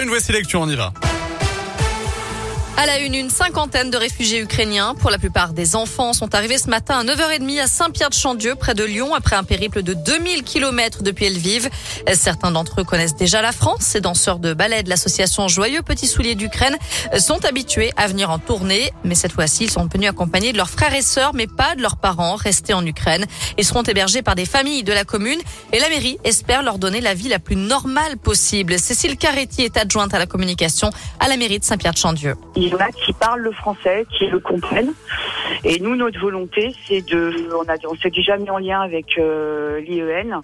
une, voici lecture, on y va. À la une, une cinquantaine de réfugiés ukrainiens, pour la plupart des enfants, sont arrivés ce matin à 9h30 à Saint-Pierre-de-Chandieu, près de Lyon, après un périple de 2000 km depuis Lviv. Certains d'entre eux connaissent déjà la France. Ces danseurs de ballet de l'association Joyeux Petits Souliers d'Ukraine sont habitués à venir en tournée. Mais cette fois-ci, ils sont venus accompagnés de leurs frères et sœurs, mais pas de leurs parents restés en Ukraine. Ils seront hébergés par des familles de la commune et la mairie espère leur donner la vie la plus normale possible. Cécile Caretti est adjointe à la communication à la mairie de Saint-Pierre-de-Chandieu. Il y en a qui parlent le français, qui le comprennent. Et nous, notre volonté, c'est de, on, s'est déjà mis en lien avec euh, l'IEN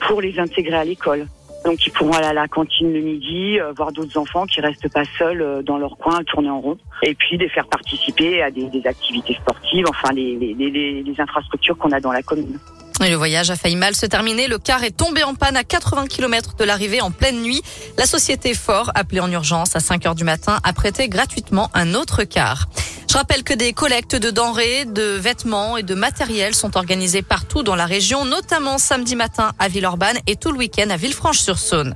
pour les intégrer à l'école. Donc ils pourront aller à la cantine le midi, euh, voir d'autres enfants qui restent pas seuls euh, dans leur coin tourner en rond. Et puis les faire participer à des, activités sportives, enfin les infrastructures qu'on a dans la commune. Le voyage a failli mal se terminer. Le car est tombé en panne à 80 km de l'arrivée en pleine nuit. La société Fort, appelée en urgence à 5 heures du matin, a prêté gratuitement un autre car. Je rappelle que des collectes de denrées, de vêtements et de matériel sont organisées partout dans la région, notamment samedi matin à Villeurbanne et tout le week-end à Villefranche-sur-Saône.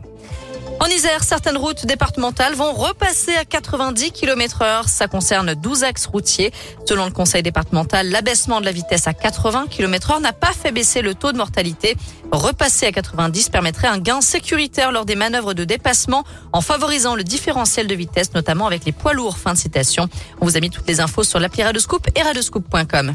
En Isère, certaines routes départementales vont repasser à 90 km heure. Ça concerne 12 axes routiers. Selon le conseil départemental, l'abaissement de la vitesse à 80 km heure n'a pas fait baisser le taux de mortalité. Repasser à 90 permettrait un gain sécuritaire lors des manœuvres de dépassement en favorisant le différentiel de vitesse, notamment avec les poids lourds. Fin de citation. On vous a mis toutes les infos sur l'appli Radescoop et radescoop.com.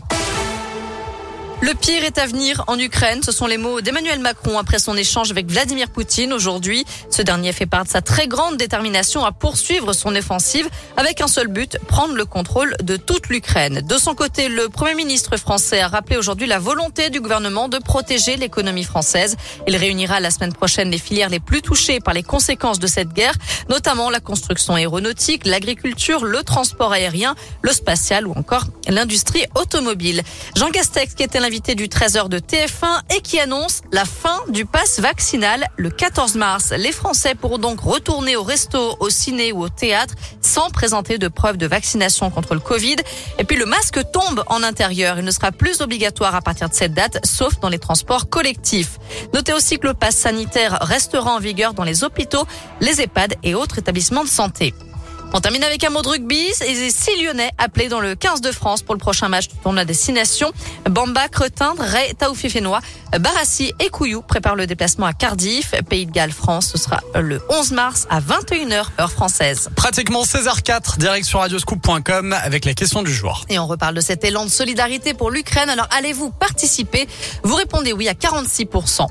Le pire est à venir en Ukraine. Ce sont les mots d'Emmanuel Macron après son échange avec Vladimir Poutine aujourd'hui. Ce dernier fait part de sa très grande détermination à poursuivre son offensive avec un seul but, prendre le contrôle de toute l'Ukraine. De son côté, le Premier ministre français a rappelé aujourd'hui la volonté du gouvernement de protéger l'économie française. Il réunira la semaine prochaine les filières les plus touchées par les conséquences de cette guerre, notamment la construction aéronautique, l'agriculture, le transport aérien, le spatial ou encore l'industrie automobile. Jean qui était invité du 13h de TF1 et qui annonce la fin du pass vaccinal le 14 mars. Les Français pourront donc retourner au resto, au ciné ou au théâtre sans présenter de preuve de vaccination contre le Covid. Et puis le masque tombe en intérieur. Il ne sera plus obligatoire à partir de cette date, sauf dans les transports collectifs. Notez aussi que le pass sanitaire restera en vigueur dans les hôpitaux, les EHPAD et autres établissements de santé. On termine avec un mot de rugby et six Lyonnais appelés dans le 15 de France pour le prochain match du tournoi destination. Bamba, Cretin, Ray, Taoufifénois, Barassi et Couillou préparent le déplacement à Cardiff. Pays de Galles, France, ce sera le 11 mars à 21h heure française. Pratiquement 16h04, direction radioscoop.com avec la question du jour. Et on reparle de cet élan de solidarité pour l'Ukraine. Alors allez-vous participer? Vous répondez oui à 46%.